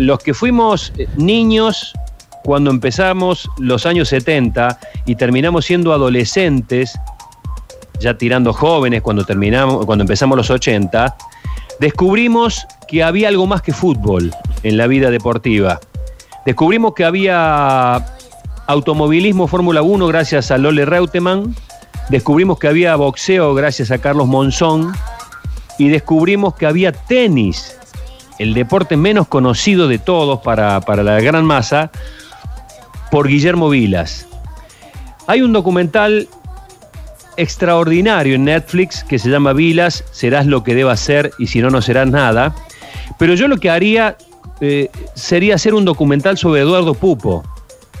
los que fuimos eh, niños cuando empezamos los años 70 y terminamos siendo adolescentes, ya tirando jóvenes cuando terminamos, cuando empezamos los 80, descubrimos que había algo más que fútbol en la vida deportiva. Descubrimos que había automovilismo Fórmula 1 gracias a Lole Reutemann, descubrimos que había boxeo gracias a Carlos Monzón y descubrimos que había tenis, el deporte menos conocido de todos para, para la gran masa, por Guillermo Vilas. Hay un documental extraordinario en Netflix que se llama Vilas, serás lo que debas ser y si no, no serás nada. Pero yo lo que haría eh, sería hacer un documental sobre Eduardo Pupo,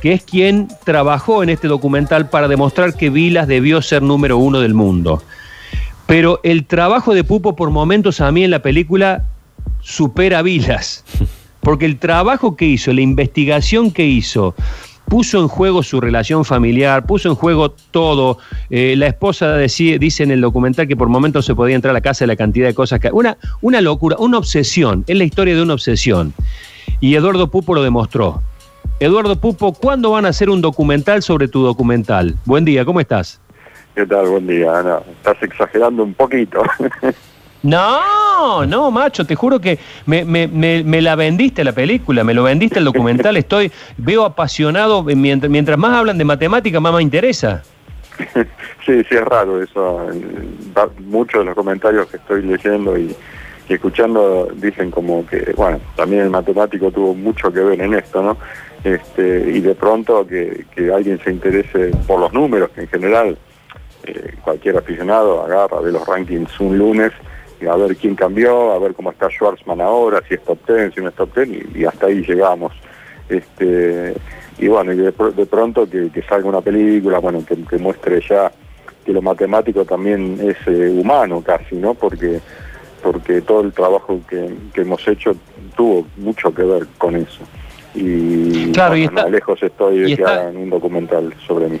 que es quien trabajó en este documental para demostrar que Vilas debió ser número uno del mundo. Pero el trabajo de Pupo por momentos a mí en la película supera Vilas, porque el trabajo que hizo, la investigación que hizo, puso en juego su relación familiar, puso en juego todo. Eh, la esposa dice en el documental que por momentos se podía entrar a la casa de la cantidad de cosas que... Una, una locura, una obsesión, es la historia de una obsesión. Y Eduardo Pupo lo demostró. Eduardo Pupo, ¿cuándo van a hacer un documental sobre tu documental? Buen día, ¿cómo estás? ¿Qué tal? Buen día, Ana. Estás exagerando un poquito. No, no, macho, te juro que me, me, me, la vendiste la película, me lo vendiste el documental, estoy, veo apasionado, mientras, mientras más hablan de matemática, más me interesa. Sí, sí, es raro eso. Muchos de los comentarios que estoy leyendo y, escuchando dicen como que, bueno, también el matemático tuvo mucho que ver en esto, ¿no? Este, y de pronto que, que alguien se interese por los números, que en general eh, cualquier aficionado agarra, ve los rankings un lunes a ver quién cambió, a ver cómo está Schwarzman ahora, si es top ten, si no es top ten, y, hasta ahí llegamos. Este, y bueno, y de, pronto que, salga una película, bueno, que, muestre ya que lo matemático también es eh, humano casi, ¿no? Porque, porque todo el trabajo que, hemos hecho tuvo mucho que ver con eso. Y, claro, y lejos estoy de que hagan un documental sobre mí.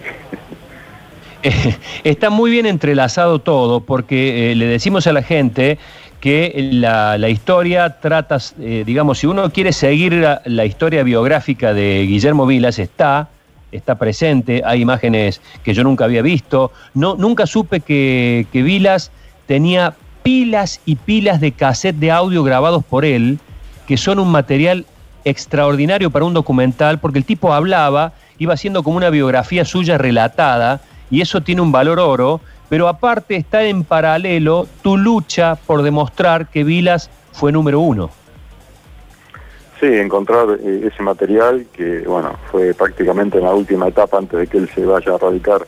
está muy bien entrelazado todo porque eh, le decimos a la gente que la, historia trata, eh, digamos, si uno quiere seguir la, historia biográfica de Guillermo Vilas, está, está presente, hay imágenes que yo nunca había visto, no, nunca supe que, que Vilas tenía pilas y pilas de cassette de audio grabados por él, que son un material extraordinario para un documental, porque el tipo hablaba, iba haciendo como una biografía suya relatada, y eso tiene un valor oro, pero aparte está en paralelo tu lucha por demostrar que Vilas fue número uno. Sí, encontrar eh, ese material que, bueno, fue prácticamente en la última etapa antes de que él se vaya a radicar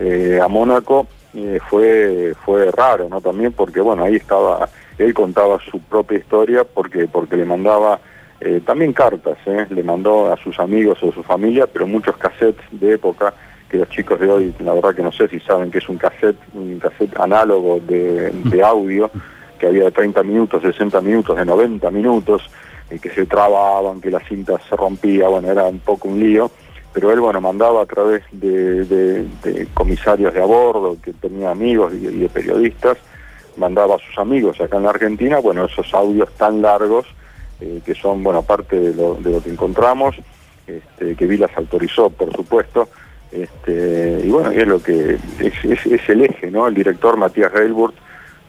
eh, a Mónaco, eh, fue, fue raro, ¿no? También porque, bueno, ahí estaba, él contaba su propia historia porque, porque le mandaba también cartas, le mandó a sus amigos o a su familia, pero muchos cassettes de época que los chicos de hoy, la verdad que no sé si saben que es un cassette, un cassette análogo de, audio, que había de 30 minutos, 60 minutos, de 90 minutos, y que se trababan, que la cinta se rompía, bueno, era un poco un lío, pero él, bueno, mandaba a través de, comisarios de a bordo, que tenía amigos y, de periodistas, mandaba a sus amigos acá en la Argentina, bueno, esos audios tan largos, eh, que son, bueno, parte de lo, de lo que encontramos, este, que Vilas autorizó, por supuesto, este, y bueno, es lo que es, el eje, ¿no? El director Matías Reilburt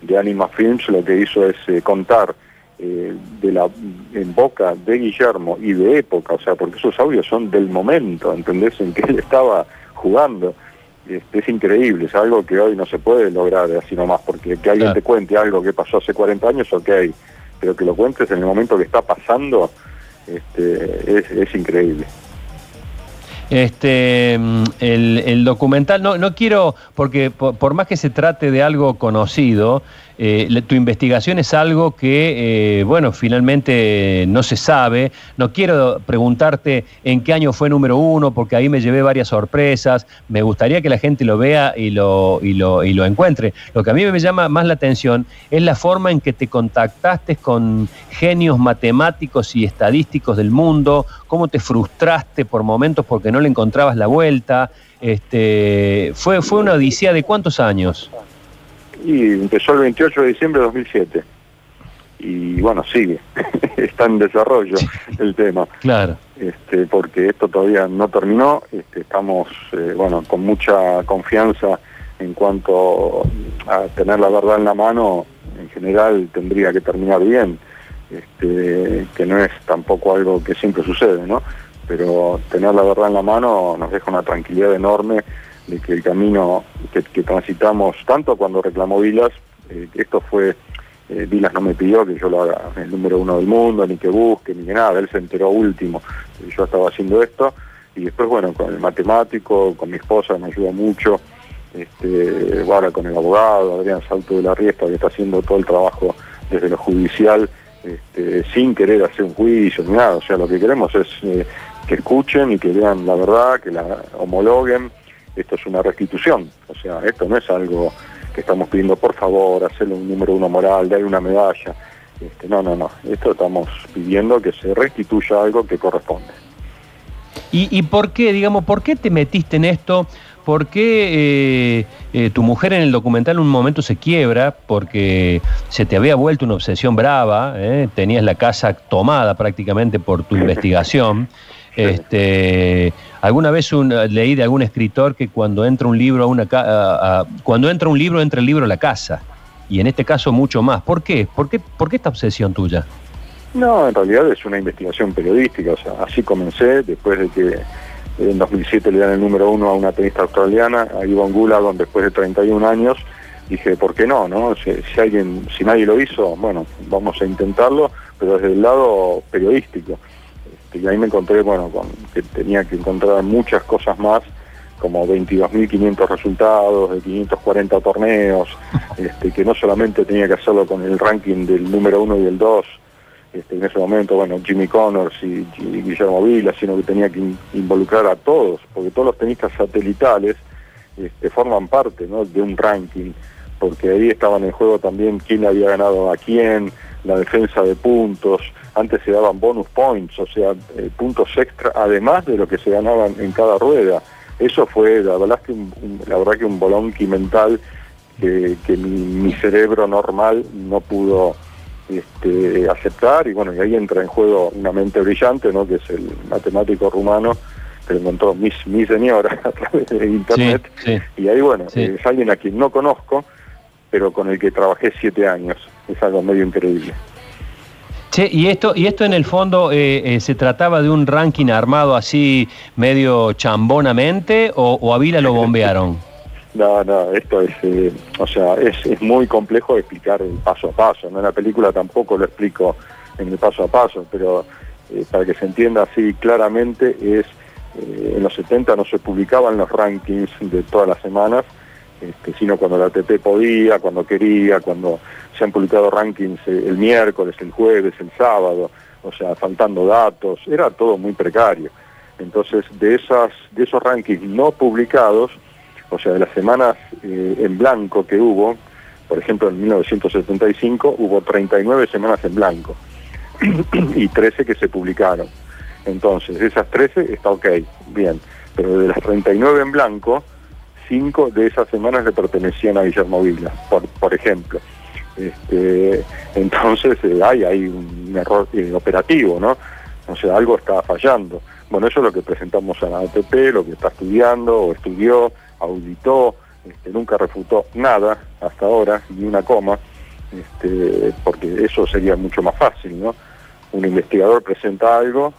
de Anima Films lo que hizo es eh, contar eh, de la en boca de Guillermo y de época, o sea, porque esos audios son del momento, ¿entendés? En que él estaba jugando. Este, es increíble, es algo que hoy no se puede lograr así nomás, porque que alguien te cuente algo que pasó hace 40 años, ok, pero que lo cuentes en el momento que está pasando, este, es, es increíble. Este, mm, el, documental, no, no quiero, porque por, más que se trate de algo conocido, eh, tu investigación es algo que, eh, bueno, finalmente no se sabe. No quiero preguntarte en qué año fue número uno, porque ahí me llevé varias sorpresas. Me gustaría que la gente lo vea y lo, y lo, y lo encuentre. Lo que a mí me llama más la atención es la forma en que te contactaste con genios matemáticos y estadísticos del mundo, cómo te frustraste por momentos porque no le encontrabas la vuelta. Este, fue, fue una odisea de cuántos años? Y empezó el 28 de diciembre de 2007. y bueno, sigue, está en desarrollo el tema. Claro. Este, porque esto todavía no terminó, este, estamos eh, bueno con mucha confianza en cuanto a tener la verdad en la mano, en general tendría que terminar bien, este, que no es tampoco algo que siempre sucede, ¿no? Pero tener la verdad en la mano nos deja una tranquilidad enorme de que el camino que, transitamos, tanto cuando reclamó Vilas, eh, esto fue eh, Vilas no me pidió que yo lo haga el número uno del mundo, ni que busque, ni que nada, él se enteró último, yo estaba haciendo esto, y después, bueno, con el matemático, con mi esposa, me ayuda mucho, este, ahora con el abogado, Adrián Salto de la Riesta, que está haciendo todo el trabajo desde lo judicial, este, sin querer hacer un juicio ni nada, o sea, lo que queremos es eh, que escuchen y que vean la verdad, que la homologuen, esto es una restitución, o sea, esto no es algo estamos pidiendo por favor hacerle un número uno moral, darle una medalla. Este, no, no, no. Esto estamos pidiendo que se restituya algo que corresponde. ¿Y, y por qué, digamos, por qué te metiste en esto? ¿Por qué eh, eh, tu mujer en el documental en un momento se quiebra? Porque se te había vuelto una obsesión brava, ¿eh? tenías la casa tomada prácticamente por tu investigación. Este, alguna vez leí de algún escritor que cuando entra un libro a una cuando entra un libro entra el libro a la casa y en este caso mucho más. ¿Por qué? ¿Por qué, por qué esta obsesión tuya? No, en realidad es una investigación periodística, o sea, así comencé después de que en 2007 le dan el número uno a una tenista australiana, a Yvonne Gulagon, después de 31 años, dije, ¿por qué no? no? Si, alguien, si nadie lo hizo, bueno, vamos a intentarlo, pero desde el lado periodístico y ahí me encontré, bueno, con que tenía que encontrar muchas cosas más, como 22.500 resultados de 540 torneos, este, que no solamente tenía que hacerlo con el ranking del número uno y el dos, este, en ese momento, bueno, Jimmy Connors y, Guillermo Vila, sino que tenía que involucrar a todos, porque todos los tenistas satelitales este, forman parte de un ranking, porque ahí estaban en juego también quién había ganado a quién, la defensa de puntos, antes se daban bonus points, o sea, eh, puntos extra, además de lo que se ganaban en cada rueda. Eso fue, la verdad, que un, la verdad que un bolonqui mental que, mi, cerebro normal no pudo este, aceptar, y bueno, y ahí entra en juego una mente brillante, ¿no? que es el matemático rumano, que lo encontró mi, mi señora a través de internet, y ahí bueno, es alguien a quien no conozco, pero con el que trabajé siete años, es algo medio increíble y esto, y esto en el fondo eh, eh, se trataba de un ranking armado así medio chambonamente o, a Vila lo bombearon. No, no, esto es, eh, o sea, es, muy complejo de explicar el paso a paso. ¿no? En la película tampoco lo explico en el paso a paso, pero para que se entienda así claramente es, en los 70 no se publicaban los rankings de todas las semanas, este, sino cuando la ATP podía, cuando quería, cuando se han publicado rankings eh, el miércoles, el jueves, el sábado, o sea, faltando datos, era todo muy precario. Entonces, de, esas, de esos rankings no publicados, o sea, de las semanas eh, en blanco que hubo, por ejemplo, en 1975 hubo 39 semanas en blanco y 13 que se publicaron. Entonces, de esas 13 está ok, bien, pero de las 39 en blanco, 5 de esas semanas le pertenecían a Guillermo por, por ejemplo. Este, entonces eh, hay, un error eh, operativo, ¿no? O sea, algo está fallando. Bueno, eso es lo que presentamos a la ATP, lo que está estudiando o estudió, auditó, este, nunca refutó nada hasta ahora, ni una coma, este, porque eso sería mucho más fácil, ¿no? Un investigador presenta algo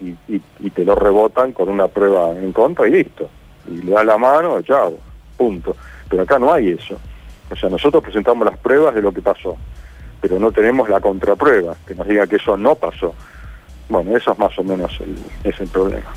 y te lo rebotan con una prueba en contra y listo. Y le da la mano, chao, punto. Pero acá no hay eso. O sea, nosotros presentamos las pruebas de lo que pasó, pero no tenemos la contraprueba que nos diga que eso no pasó. Bueno, eso es más o menos el, problema.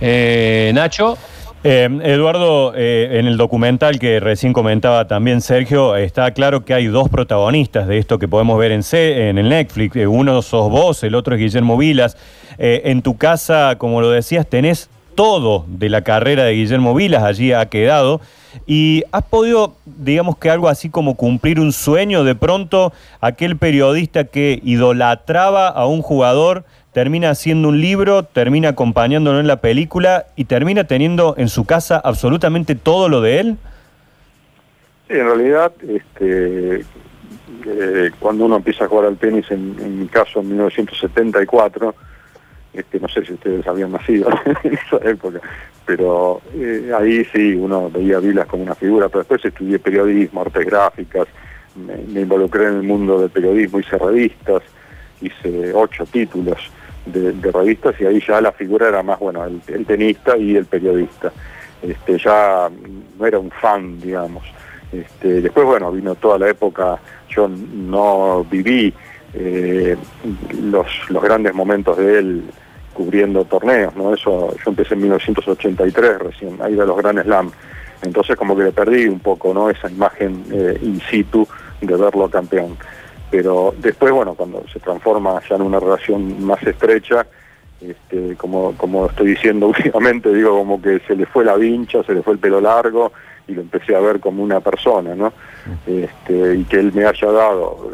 Eh, Nacho. Eh, Eduardo, eh, en el documental que recién comentaba también Sergio, está claro que hay dos protagonistas de esto que podemos ver en, C, en el Netflix. Uno sos vos, el otro es Guillermo Vilas. en tu casa, como lo decías, tenés todo de la carrera de Guillermo Vilas, allí ha quedado. ¿Y has podido, digamos que algo así como cumplir un sueño? De pronto, aquel periodista que idolatraba a un jugador termina haciendo un libro, termina acompañándolo en la película y termina teniendo en su casa absolutamente todo lo de él? Sí, en realidad, este, eh, cuando uno empieza a jugar al tenis, en, mi caso en 1974, este, no sé si ustedes habían nacido en esa época, pero eh, ahí sí uno veía a Vilas como una figura, pero después estudié periodismo, artes gráficas, me, involucré en el mundo del periodismo, hice revistas, hice ocho títulos de, revistas y ahí ya la figura era más, bueno, el, tenista y el periodista. Este, ya no era un fan, digamos. Este, después, bueno, vino toda la época, yo no viví eh, los, los grandes momentos de él cubriendo torneos, ¿no? Eso, yo empecé en 1983 recién, ahí de los Grand Slam. Entonces como que le perdí un poco, ¿no? Esa imagen eh, in situ de verlo campeón. Pero después, bueno, cuando se transforma ya en una relación más estrecha, este, como, como estoy diciendo últimamente, digo como que se le fue la vincha, se le fue el pelo largo y lo empecé a ver como una persona, ¿no? Este, y que él me haya dado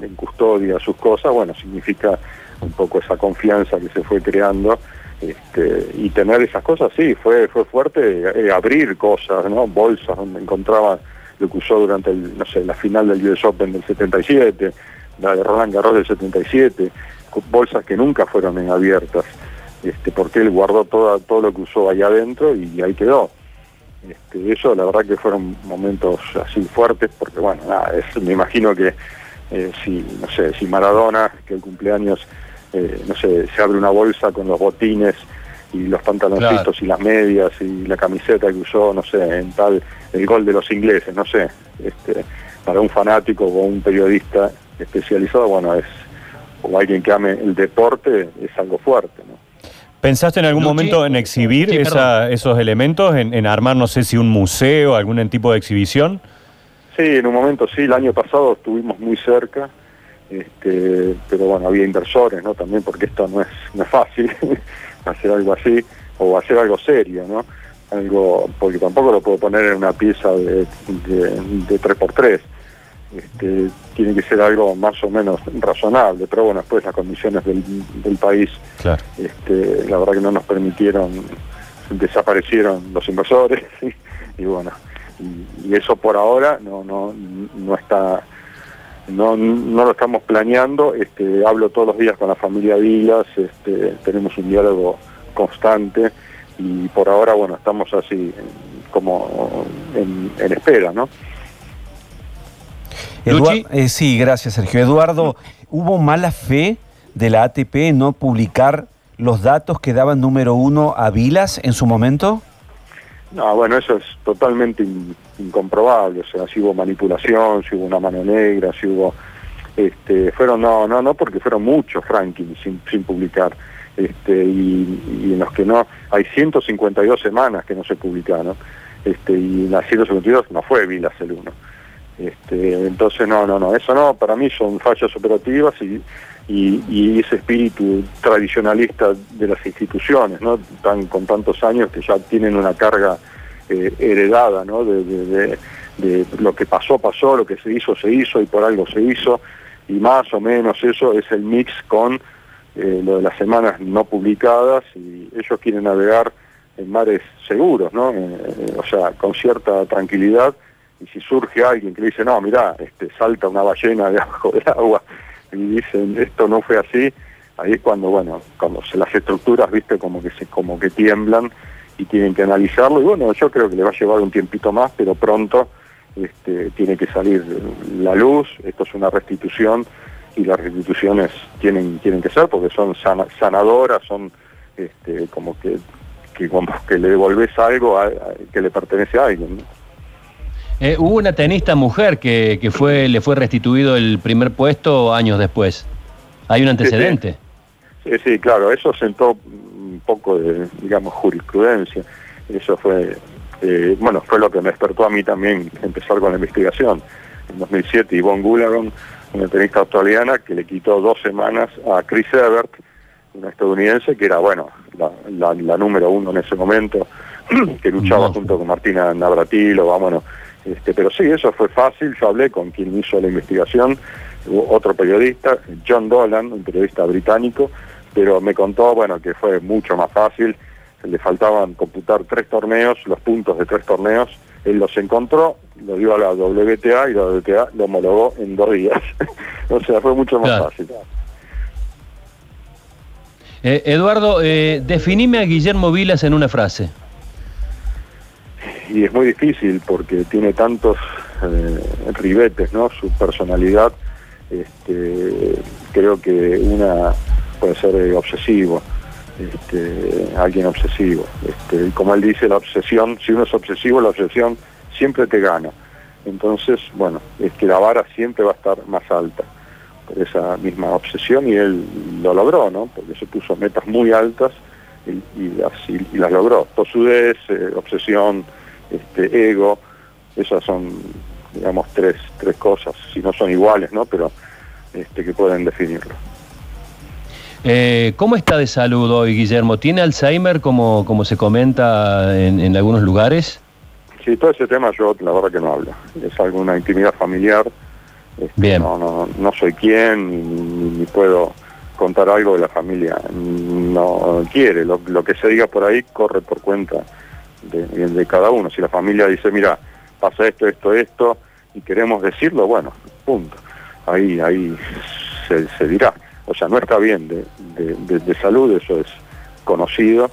en custodia sus cosas, bueno, significa un poco esa confianza que se fue creando este, y tener esas cosas, sí, fue fue fuerte eh, abrir cosas, ¿no? Bolsas donde encontraba lo que usó durante el, no sé, la final del US Open del 77, la de Roland Garros del 77, bolsas que nunca fueron abiertas, este, porque él guardó toda, todo lo que usó ahí adentro y ahí quedó. Este, eso la verdad que fueron momentos así fuertes, porque bueno, nada, es, me imagino que eh, si, no sé, si Maradona, que el cumpleaños, eh, no sé, se abre una bolsa con los botines y los pantaloncitos y las medias y la camiseta que usó, no sé, en tal, el gol de los ingleses, no sé, este, para un fanático o un periodista especializado, bueno, es, o alguien que ame el deporte, es algo fuerte, ¿no? ¿Pensaste en algún momento en exhibir esos elementos, en, en, armar, no sé si un museo, algún tipo de exhibición? Sí, en un momento sí, el año pasado estuvimos muy cerca, este, pero bueno, había inversores, ¿no? También porque esto no es, no es fácil hacer algo así, o hacer algo serio, ¿no? Algo, porque tampoco lo puedo poner en una pieza de, de, 3x3. Este, tiene que ser algo más o menos razonable, pero bueno, después las condiciones del, del país, este, la verdad que no nos permitieron, desaparecieron los inversores, y, bueno, y, eso por ahora no, no, no está no, no lo estamos planeando, este, hablo todos los días con la familia Vilas, este, tenemos un diálogo constante y por ahora, bueno, estamos así como en, espera, ¿no? Eh, sí, gracias Sergio. Eduardo, ¿hubo mala fe de la ATP en no publicar los datos que daban número uno a Vilas en su momento? No, bueno, eso es totalmente incomprobable, o sea, si hubo manipulación, si hubo una mano negra, si hubo... Este, fueron, no, no, no, porque fueron muchos rankings sin, publicar, este, y, y, en los que no, hay 152 semanas que no se publicaron, este, y en las 152 no fue Vilas el uno. Este, entonces, no, no, no, eso no, para mí son fallas operativas y ese espíritu tradicionalista de las instituciones, ¿no? Tan, con tantos años que ya tienen una carga eh, heredada, ¿no? De, lo que pasó, pasó, lo que se hizo, se hizo y por algo se hizo, y más o menos eso es el mix con eh, lo de las semanas no publicadas y ellos quieren navegar en mares seguros, ¿no? Eh, o sea, con cierta tranquilidad y si surge alguien que le dice, no, mira, este, salta una ballena debajo del agua, y dicen esto no fue así, ahí es cuando, bueno, cuando se las estructuras, viste, como que se, como que tiemblan y tienen que analizarlo, y bueno, yo creo que le va a llevar un tiempito más, pero pronto este, tiene que salir la luz, esto es una restitución, y las restituciones tienen, tienen que ser porque son sanadoras, son este, como que, que, como que le devolves algo que le pertenece a alguien. Eh, hubo una tenista mujer que, que, fue, le fue restituido el primer puesto años después. ¿Hay un antecedente? Sí, sí, claro, eso sentó un poco de, digamos, jurisprudencia. Eso fue, eh, bueno, fue lo que me despertó a mí también empezar con la investigación. En 2007, Yvonne Gularon, una tenista australiana que le quitó dos semanas a Chris Evert, una estadounidense que era, bueno, la, la, número uno en ese momento, que luchaba junto con Martina Navratilova, bueno, este, pero sí, eso fue fácil. Yo hablé con quien hizo la investigación, otro periodista, John Dolan, un periodista británico, pero me contó, bueno, que fue mucho más fácil. Le faltaban computar tres torneos, los puntos de tres torneos, él los encontró, lo dio a la WTA y la WTA lo homologó en dos días. o sea, fue mucho más fácil. Eh, Eduardo, eh, definime a Guillermo Vilas en una frase. Y es muy difícil porque tiene tantos eh, ribetes, ¿no? Su personalidad, este, creo que una puede ser obsesivo, este, alguien obsesivo. Este, como él dice, la obsesión, si uno es obsesivo, la obsesión siempre te gana. Entonces, bueno, es que la vara siempre va a estar más alta por esa misma obsesión y él lo logró, ¿no? Porque se puso metas muy altas y, las, y, las, logró. Tosudez, eh, obsesión, este, ego, esas son, digamos, tres, tres cosas, si no son iguales, ¿no? Pero este, que pueden definirlo. Eh, ¿Cómo está de salud hoy, Guillermo? ¿Tiene Alzheimer, como, como se comenta en, algunos lugares? Sí, todo ese tema yo la verdad que no hablo. Es alguna intimidad familiar. Este, Bien. No, no, no soy quien ni, puedo contar algo de la familia. No quiere. Lo, que se diga por ahí corre por cuenta de, cada uno. Si la familia dice, mira, pasa esto, esto, esto, y queremos decirlo, bueno, punto. Ahí, ahí se dirá o sea, no está bien de, salud, eso es conocido,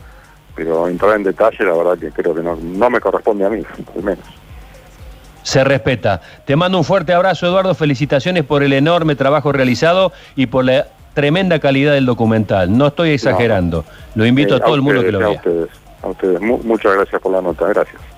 pero entrar en detalle la verdad que creo que no, no me corresponde a mí, al menos. Se respeta. Te mando un fuerte abrazo, Eduardo. Felicitaciones por el enorme trabajo realizado y por la tremenda calidad del documental. No estoy exagerando. Lo invito a todo el mundo que lo vea. A ustedes, muchas gracias por la nota. Gracias.